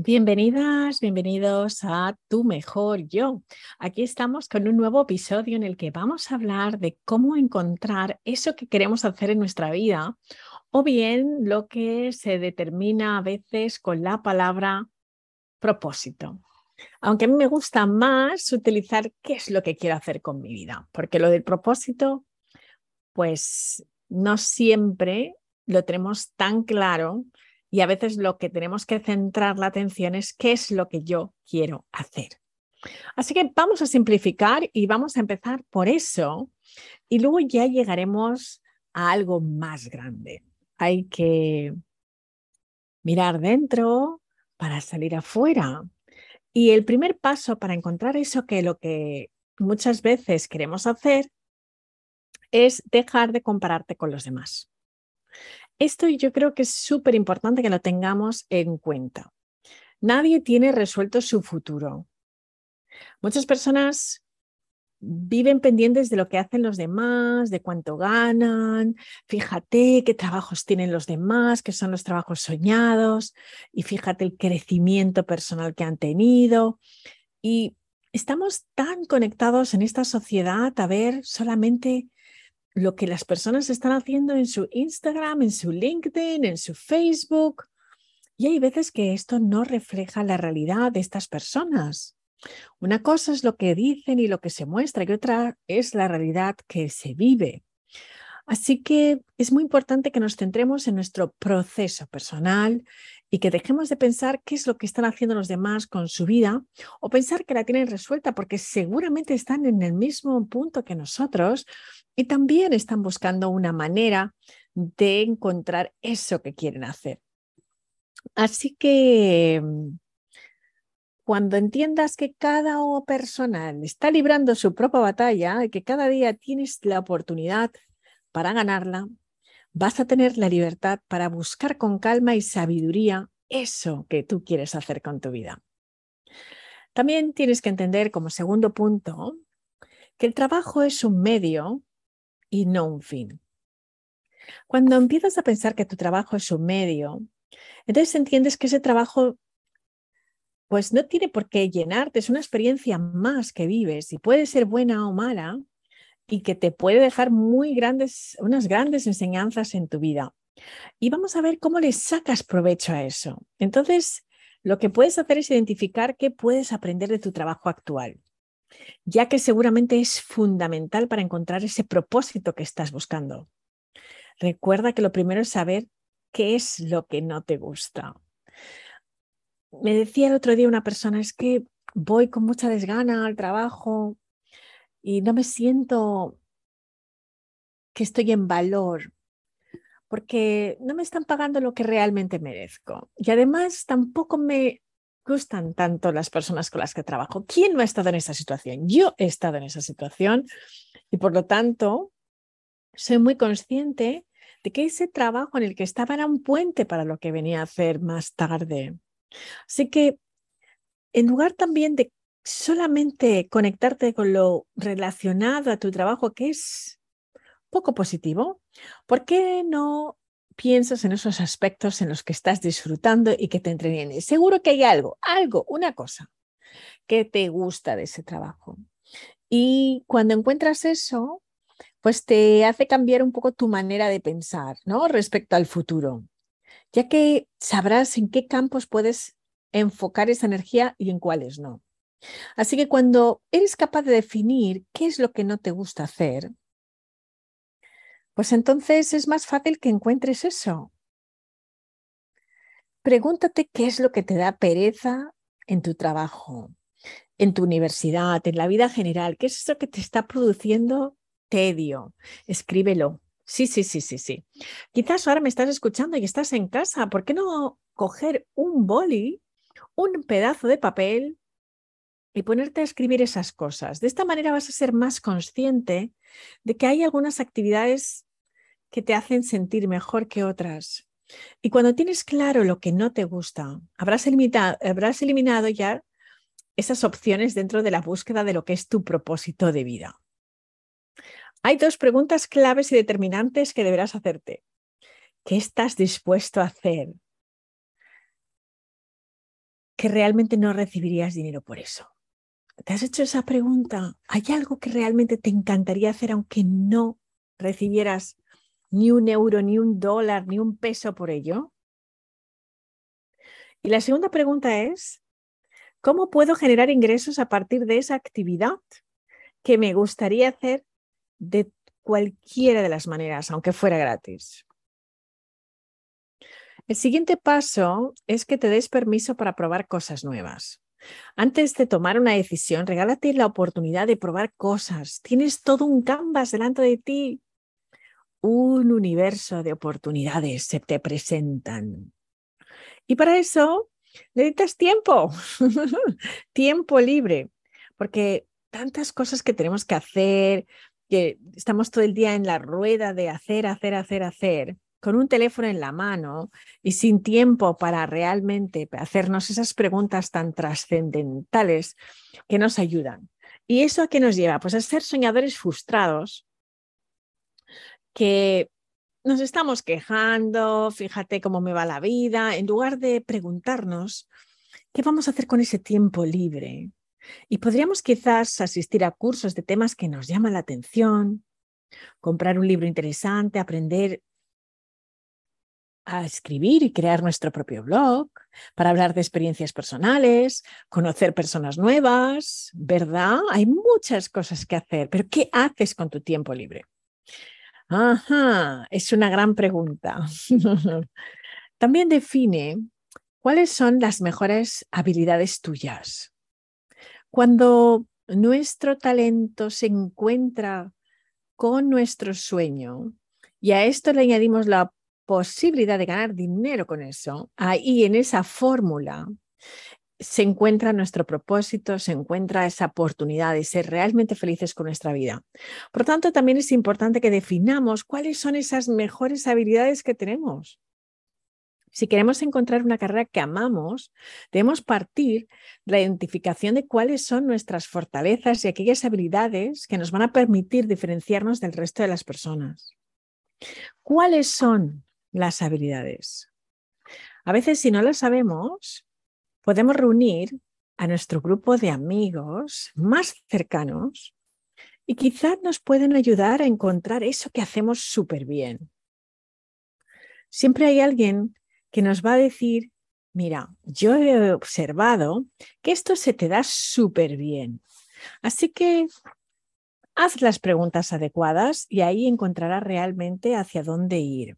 Bienvenidas, bienvenidos a Tu Mejor Yo. Aquí estamos con un nuevo episodio en el que vamos a hablar de cómo encontrar eso que queremos hacer en nuestra vida o bien lo que se determina a veces con la palabra propósito. Aunque a mí me gusta más utilizar qué es lo que quiero hacer con mi vida, porque lo del propósito, pues no siempre lo tenemos tan claro y a veces lo que tenemos que centrar la atención es qué es lo que yo quiero hacer. Así que vamos a simplificar y vamos a empezar por eso y luego ya llegaremos a algo más grande. Hay que mirar dentro para salir afuera. Y el primer paso para encontrar eso que lo que muchas veces queremos hacer es dejar de compararte con los demás. Esto yo creo que es súper importante que lo tengamos en cuenta. Nadie tiene resuelto su futuro. Muchas personas viven pendientes de lo que hacen los demás, de cuánto ganan, fíjate qué trabajos tienen los demás, qué son los trabajos soñados, y fíjate el crecimiento personal que han tenido. Y estamos tan conectados en esta sociedad a ver solamente lo que las personas están haciendo en su Instagram, en su LinkedIn, en su Facebook. Y hay veces que esto no refleja la realidad de estas personas. Una cosa es lo que dicen y lo que se muestra y otra es la realidad que se vive. Así que es muy importante que nos centremos en nuestro proceso personal y que dejemos de pensar qué es lo que están haciendo los demás con su vida o pensar que la tienen resuelta porque seguramente están en el mismo punto que nosotros y también están buscando una manera de encontrar eso que quieren hacer. Así que cuando entiendas que cada persona está librando su propia batalla y que cada día tienes la oportunidad para ganarla, vas a tener la libertad para buscar con calma y sabiduría eso que tú quieres hacer con tu vida. También tienes que entender como segundo punto que el trabajo es un medio y no un fin. Cuando empiezas a pensar que tu trabajo es un medio, entonces entiendes que ese trabajo pues no tiene por qué llenarte, es una experiencia más que vives y puede ser buena o mala y que te puede dejar muy grandes, unas grandes enseñanzas en tu vida. Y vamos a ver cómo le sacas provecho a eso. Entonces, lo que puedes hacer es identificar qué puedes aprender de tu trabajo actual ya que seguramente es fundamental para encontrar ese propósito que estás buscando. Recuerda que lo primero es saber qué es lo que no te gusta. Me decía el otro día una persona, es que voy con mucha desgana al trabajo y no me siento que estoy en valor porque no me están pagando lo que realmente merezco. Y además tampoco me gustan tanto las personas con las que trabajo. ¿Quién no ha estado en esa situación? Yo he estado en esa situación y por lo tanto soy muy consciente de que ese trabajo en el que estaba era un puente para lo que venía a hacer más tarde. Así que en lugar también de solamente conectarte con lo relacionado a tu trabajo, que es poco positivo, ¿por qué no piensas en esos aspectos en los que estás disfrutando y que te entretiene. Seguro que hay algo, algo, una cosa que te gusta de ese trabajo. Y cuando encuentras eso, pues te hace cambiar un poco tu manera de pensar, ¿no? Respecto al futuro, ya que sabrás en qué campos puedes enfocar esa energía y en cuáles no. Así que cuando eres capaz de definir qué es lo que no te gusta hacer, pues entonces es más fácil que encuentres eso. Pregúntate qué es lo que te da pereza en tu trabajo, en tu universidad, en la vida general, qué es eso que te está produciendo tedio. Escríbelo. Sí, sí, sí, sí, sí. Quizás ahora me estás escuchando y estás en casa. ¿Por qué no coger un boli, un pedazo de papel y ponerte a escribir esas cosas? De esta manera vas a ser más consciente de que hay algunas actividades que te hacen sentir mejor que otras. Y cuando tienes claro lo que no te gusta, habrás eliminado, habrás eliminado ya esas opciones dentro de la búsqueda de lo que es tu propósito de vida. Hay dos preguntas claves y determinantes que deberás hacerte. ¿Qué estás dispuesto a hacer? que realmente no recibirías dinero por eso? ¿Te has hecho esa pregunta? ¿Hay algo que realmente te encantaría hacer aunque no recibieras ni un euro, ni un dólar, ni un peso por ello? Y la segunda pregunta es, ¿cómo puedo generar ingresos a partir de esa actividad que me gustaría hacer de cualquiera de las maneras, aunque fuera gratis? El siguiente paso es que te des permiso para probar cosas nuevas. Antes de tomar una decisión, regálate la oportunidad de probar cosas. Tienes todo un canvas delante de ti. Un universo de oportunidades se te presentan. Y para eso necesitas tiempo, tiempo libre, porque tantas cosas que tenemos que hacer, que estamos todo el día en la rueda de hacer, hacer, hacer, hacer, con un teléfono en la mano y sin tiempo para realmente hacernos esas preguntas tan trascendentales que nos ayudan. ¿Y eso a qué nos lleva? Pues a ser soñadores frustrados que nos estamos quejando, fíjate cómo me va la vida, en lugar de preguntarnos qué vamos a hacer con ese tiempo libre. Y podríamos quizás asistir a cursos de temas que nos llaman la atención, comprar un libro interesante, aprender a escribir y crear nuestro propio blog, para hablar de experiencias personales, conocer personas nuevas, ¿verdad? Hay muchas cosas que hacer, pero ¿qué haces con tu tiempo libre? Ajá, es una gran pregunta. También define cuáles son las mejores habilidades tuyas. Cuando nuestro talento se encuentra con nuestro sueño y a esto le añadimos la posibilidad de ganar dinero con eso, ahí en esa fórmula se encuentra nuestro propósito, se encuentra esa oportunidad de ser realmente felices con nuestra vida. Por tanto, también es importante que definamos cuáles son esas mejores habilidades que tenemos. Si queremos encontrar una carrera que amamos, debemos partir de la identificación de cuáles son nuestras fortalezas y aquellas habilidades que nos van a permitir diferenciarnos del resto de las personas. ¿Cuáles son las habilidades. A veces, si no las sabemos, podemos reunir a nuestro grupo de amigos más cercanos y quizás nos pueden ayudar a encontrar eso que hacemos súper bien. Siempre hay alguien que nos va a decir, mira, yo he observado que esto se te da súper bien. Así que haz las preguntas adecuadas y ahí encontrarás realmente hacia dónde ir.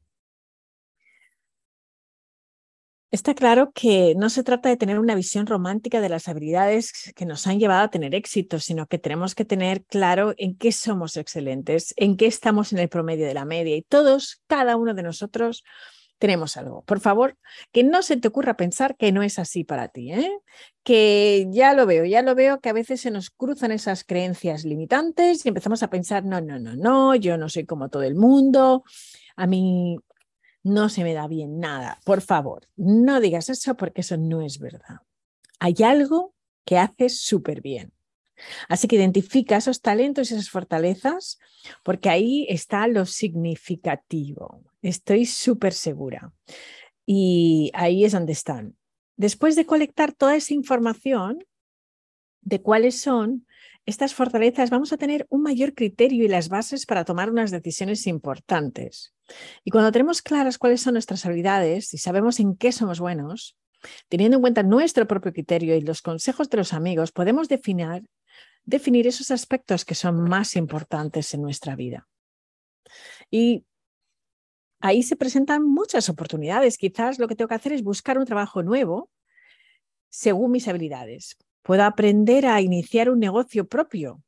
Está claro que no se trata de tener una visión romántica de las habilidades que nos han llevado a tener éxito, sino que tenemos que tener claro en qué somos excelentes, en qué estamos en el promedio de la media y todos, cada uno de nosotros, tenemos algo. Por favor, que no se te ocurra pensar que no es así para ti, ¿eh? que ya lo veo, ya lo veo que a veces se nos cruzan esas creencias limitantes y empezamos a pensar, no, no, no, no, yo no soy como todo el mundo, a mí no se me da bien nada. Por favor, no digas eso porque eso no es verdad. Hay algo que haces súper bien. Así que identifica esos talentos y esas fortalezas porque ahí está lo significativo. Estoy súper segura. Y ahí es donde están. Después de colectar toda esa información de cuáles son estas fortalezas, vamos a tener un mayor criterio y las bases para tomar unas decisiones importantes. Y cuando tenemos claras cuáles son nuestras habilidades y sabemos en qué somos buenos, teniendo en cuenta nuestro propio criterio y los consejos de los amigos, podemos definir, esos aspectos que son más importantes en nuestra vida. Y ahí se presentan muchas oportunidades. Quizás lo que tengo que hacer es buscar un trabajo nuevo según mis habilidades. Puedo aprender a iniciar un negocio propio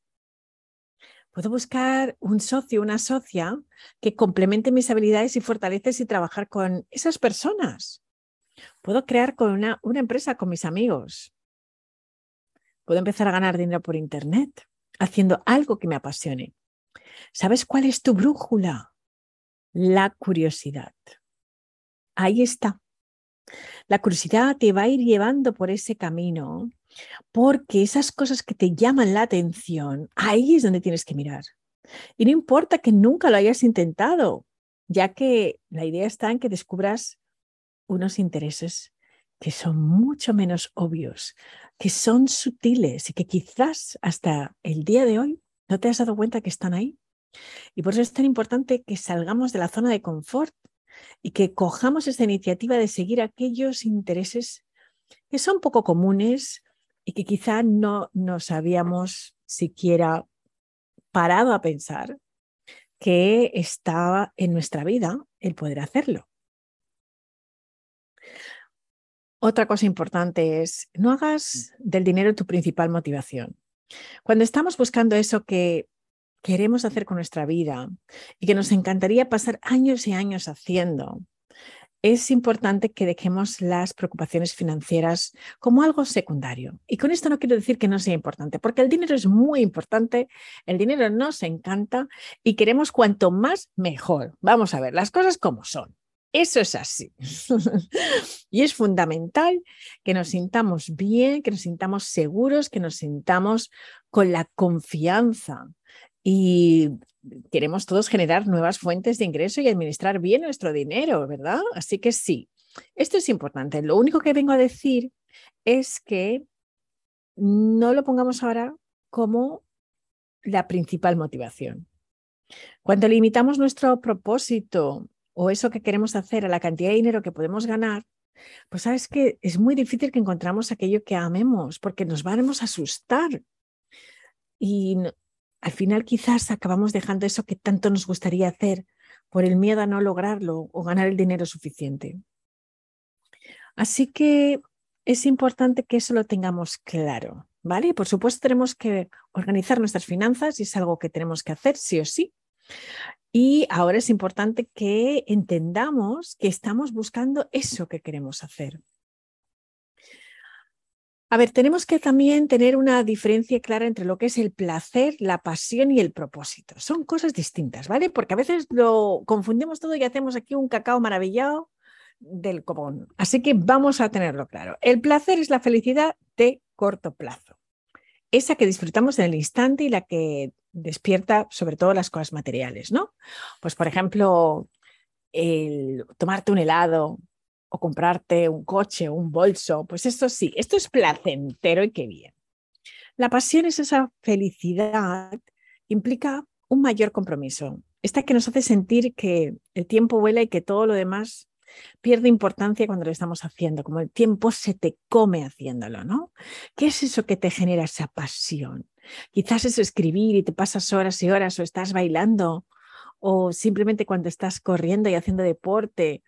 Puedo buscar un socio, una socia que complemente mis habilidades y fortalezas y trabajar con esas personas. Puedo crear con una, una empresa con mis amigos. Puedo empezar a ganar dinero por Internet haciendo algo que me apasione. ¿Sabes cuál es tu brújula? La curiosidad. Ahí está. La curiosidad te va a ir llevando por ese camino porque esas cosas que te llaman la atención, ahí es donde tienes que mirar. Y no importa que nunca lo hayas intentado, ya que la idea está en que descubras unos intereses que son mucho menos obvios, que son sutiles y que quizás hasta el día de hoy no te has dado cuenta que están ahí. Y por eso es tan importante que salgamos de la zona de confort y que cojamos esta iniciativa de seguir aquellos intereses que son poco comunes y que quizá no nos habíamos siquiera parado a pensar que estaba en nuestra vida el poder hacerlo. Otra cosa importante es, no hagas del dinero tu principal motivación. Cuando estamos buscando eso que queremos hacer con nuestra vida y que nos encantaría pasar años y años haciendo, es importante que dejemos las preocupaciones financieras como algo secundario. Y con esto no quiero decir que no sea importante, porque el dinero es muy importante, el dinero nos encanta y queremos cuanto más mejor. Vamos a ver las cosas como son. Eso es así. y es fundamental que nos sintamos bien, que nos sintamos seguros, que nos sintamos con la confianza y queremos todos generar nuevas fuentes de ingreso y administrar bien nuestro dinero, ¿verdad? Así que sí, esto es importante. Lo único que vengo a decir es que no lo pongamos ahora como la principal motivación. Cuando limitamos nuestro propósito o eso que queremos hacer a la cantidad de dinero que podemos ganar, pues sabes que es muy difícil que encontramos aquello que amemos porque nos vamos a asustar. Y al final quizás acabamos dejando eso que tanto nos gustaría hacer por el miedo a no lograrlo o ganar el dinero suficiente. Así que es importante que eso lo tengamos claro, ¿vale? Por supuesto tenemos que organizar nuestras finanzas y es algo que tenemos que hacer sí o sí. Y ahora es importante que entendamos que estamos buscando eso que queremos hacer. A ver, tenemos que también tener una diferencia clara entre lo que es el placer, la pasión y el propósito. Son cosas distintas, ¿vale? Porque a veces lo confundimos todo y hacemos aquí un cacao maravillado del copón. Así que vamos a tenerlo claro. El placer es la felicidad de corto plazo. Esa que disfrutamos en el instante y la que despierta sobre todo las cosas materiales, ¿no? Pues por ejemplo, el tomarte un helado, o comprarte un coche, un bolso, pues esto sí, esto es placentero y qué bien. La pasión es esa felicidad implica un mayor compromiso, esta que nos hace sentir que el tiempo vuela y que todo lo demás pierde importancia cuando lo estamos haciendo, como el tiempo se te come haciéndolo, ¿no? ¿Qué es eso que te genera esa pasión? Quizás es escribir y te pasas horas y horas o estás bailando o simplemente cuando estás corriendo y haciendo deporte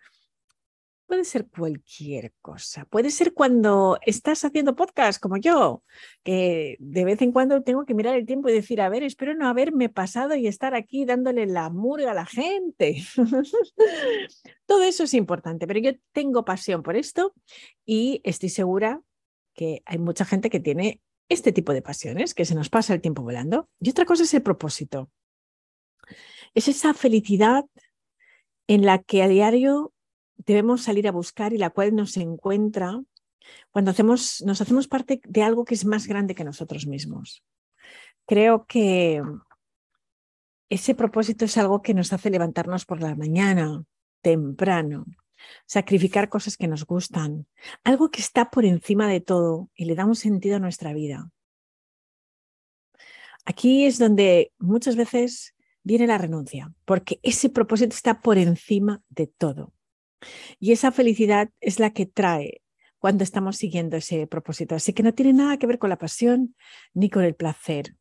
Puede ser cualquier cosa. Puede ser cuando estás haciendo podcast como yo, que de vez en cuando tengo que mirar el tiempo y decir, a ver, espero no haberme pasado y estar aquí dándole la murga a la gente. Todo eso es importante, pero yo tengo pasión por esto y estoy segura que hay mucha gente que tiene este tipo de pasiones, que se nos pasa el tiempo volando. Y otra cosa es el propósito. Es esa felicidad en la que a diario debemos salir a buscar y la cual nos encuentra cuando hacemos, nos hacemos parte de algo que es más grande que nosotros mismos. Creo que ese propósito es algo que nos hace levantarnos por la mañana, temprano, sacrificar cosas que nos gustan, algo que está por encima de todo y le da un sentido a nuestra vida. Aquí es donde muchas veces viene la renuncia, porque ese propósito está por encima de todo. Y esa felicidad es la que trae cuando estamos siguiendo ese propósito. Así que no tiene nada que ver con la pasión ni con el placer,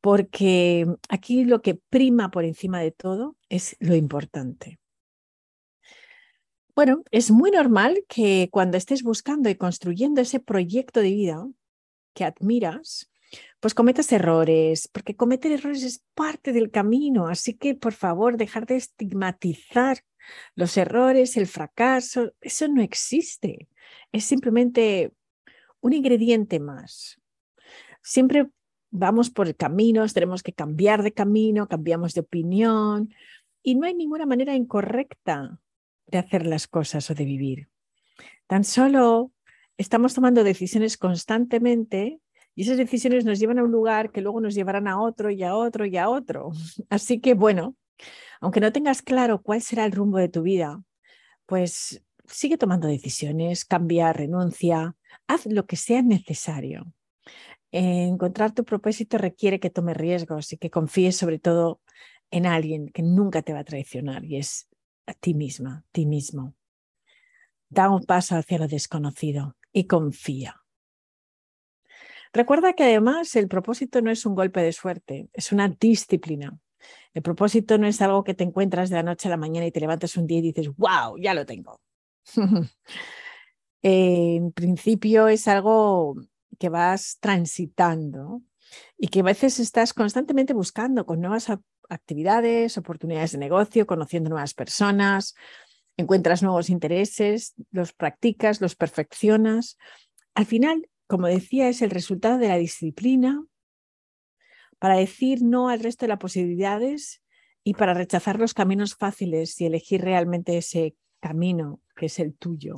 porque aquí lo que prima por encima de todo es lo importante. Bueno, es muy normal que cuando estés buscando y construyendo ese proyecto de vida que admiras, pues cometas errores, porque cometer errores es parte del camino. Así que, por favor, dejar de estigmatizar los errores, el fracaso, eso no existe. Es simplemente un ingrediente más. Siempre vamos por caminos, tenemos que cambiar de camino, cambiamos de opinión y no hay ninguna manera incorrecta de hacer las cosas o de vivir. Tan solo estamos tomando decisiones constantemente y esas decisiones nos llevan a un lugar que luego nos llevarán a otro y a otro y a otro. Así que bueno, aunque no tengas claro cuál será el rumbo de tu vida, pues sigue tomando decisiones, cambia, renuncia, haz lo que sea necesario. Encontrar tu propósito requiere que tomes riesgos y que confíes sobre todo en alguien que nunca te va a traicionar y es a ti misma, ti mismo. Da un paso hacia lo desconocido y confía. Recuerda que además el propósito no es un golpe de suerte, es una disciplina. El propósito no es algo que te encuentras de la noche a la mañana y te levantas un día y dices, wow, ya lo tengo. en principio es algo que vas transitando y que a veces estás constantemente buscando con nuevas actividades, oportunidades de negocio, conociendo nuevas personas, encuentras nuevos intereses, los practicas, los perfeccionas. Al final, como decía, es el resultado de la disciplina para decir no al resto de las posibilidades y para rechazar los caminos fáciles y elegir realmente ese camino que es el tuyo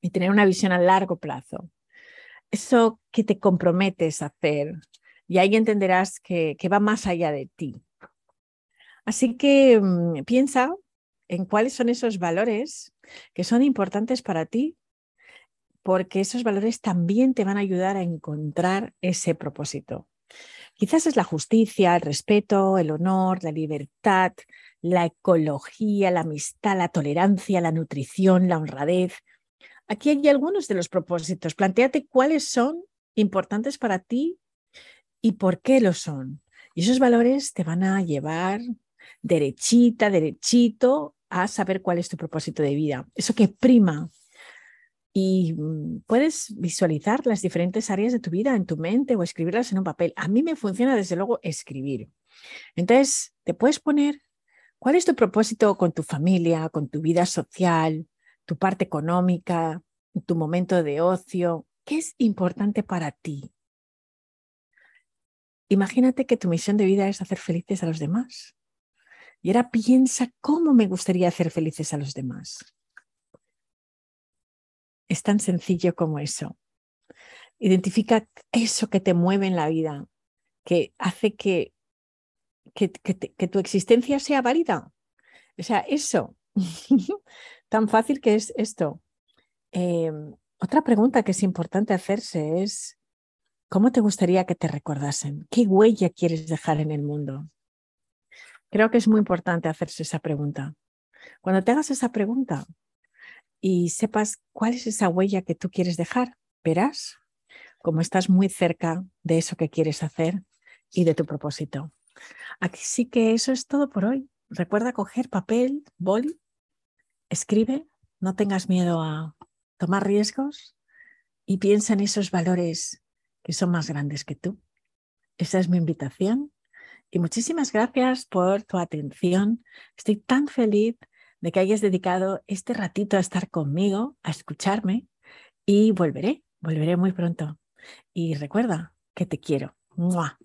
y tener una visión a largo plazo. Eso que te comprometes a hacer y ahí entenderás que, va más allá de ti. Así que mm, piensa en cuáles son esos valores que son importantes para ti, porque esos valores también te van a ayudar a encontrar ese propósito. Quizás es la justicia, el respeto, el honor, la libertad, la ecología, la amistad, la tolerancia, la nutrición, la honradez. Aquí hay algunos de los propósitos. Plantéate cuáles son importantes para ti y por qué lo son. Y esos valores te van a llevar derechita, derechito a saber cuál es tu propósito de vida. Eso que prima y mm, puedes visualizar las diferentes áreas de tu vida en tu mente o escribirlas en un papel. A mí me funciona desde luego escribir. Entonces, te puedes poner cuál es tu propósito con tu familia, con tu vida social, tu parte económica, tu momento de ocio. ¿Qué es importante para ti? Imagínate que tu misión de vida es hacer felices a los demás. Y ahora piensa cómo me gustaría hacer felices a los demás. Es tan sencillo como eso. Identifica eso que te mueve en la vida, que hace que, que, tu existencia sea válida. O sea, eso, tan fácil que es esto. Em, otra pregunta que es importante hacerse es, ¿cómo te gustaría que te recordasen? ¿Qué huella quieres dejar en el mundo? Creo que es muy importante hacerse esa pregunta. Cuando te hagas esa pregunta, y sepas cuál es esa huella que tú quieres dejar, verás como estás muy cerca de eso que quieres hacer y de tu propósito. Aquí sí que eso es todo por hoy. Recuerda coger papel, boli, escribe, no tengas miedo a tomar riesgos y piensa en esos valores que son más grandes que tú. Esa es mi invitación y muchísimas gracias por tu atención. Estoy tan feliz de que hayas dedicado este ratito a estar conmigo, a escucharme y volveré, volveré muy pronto. Y recuerda que te quiero. ¡Mua!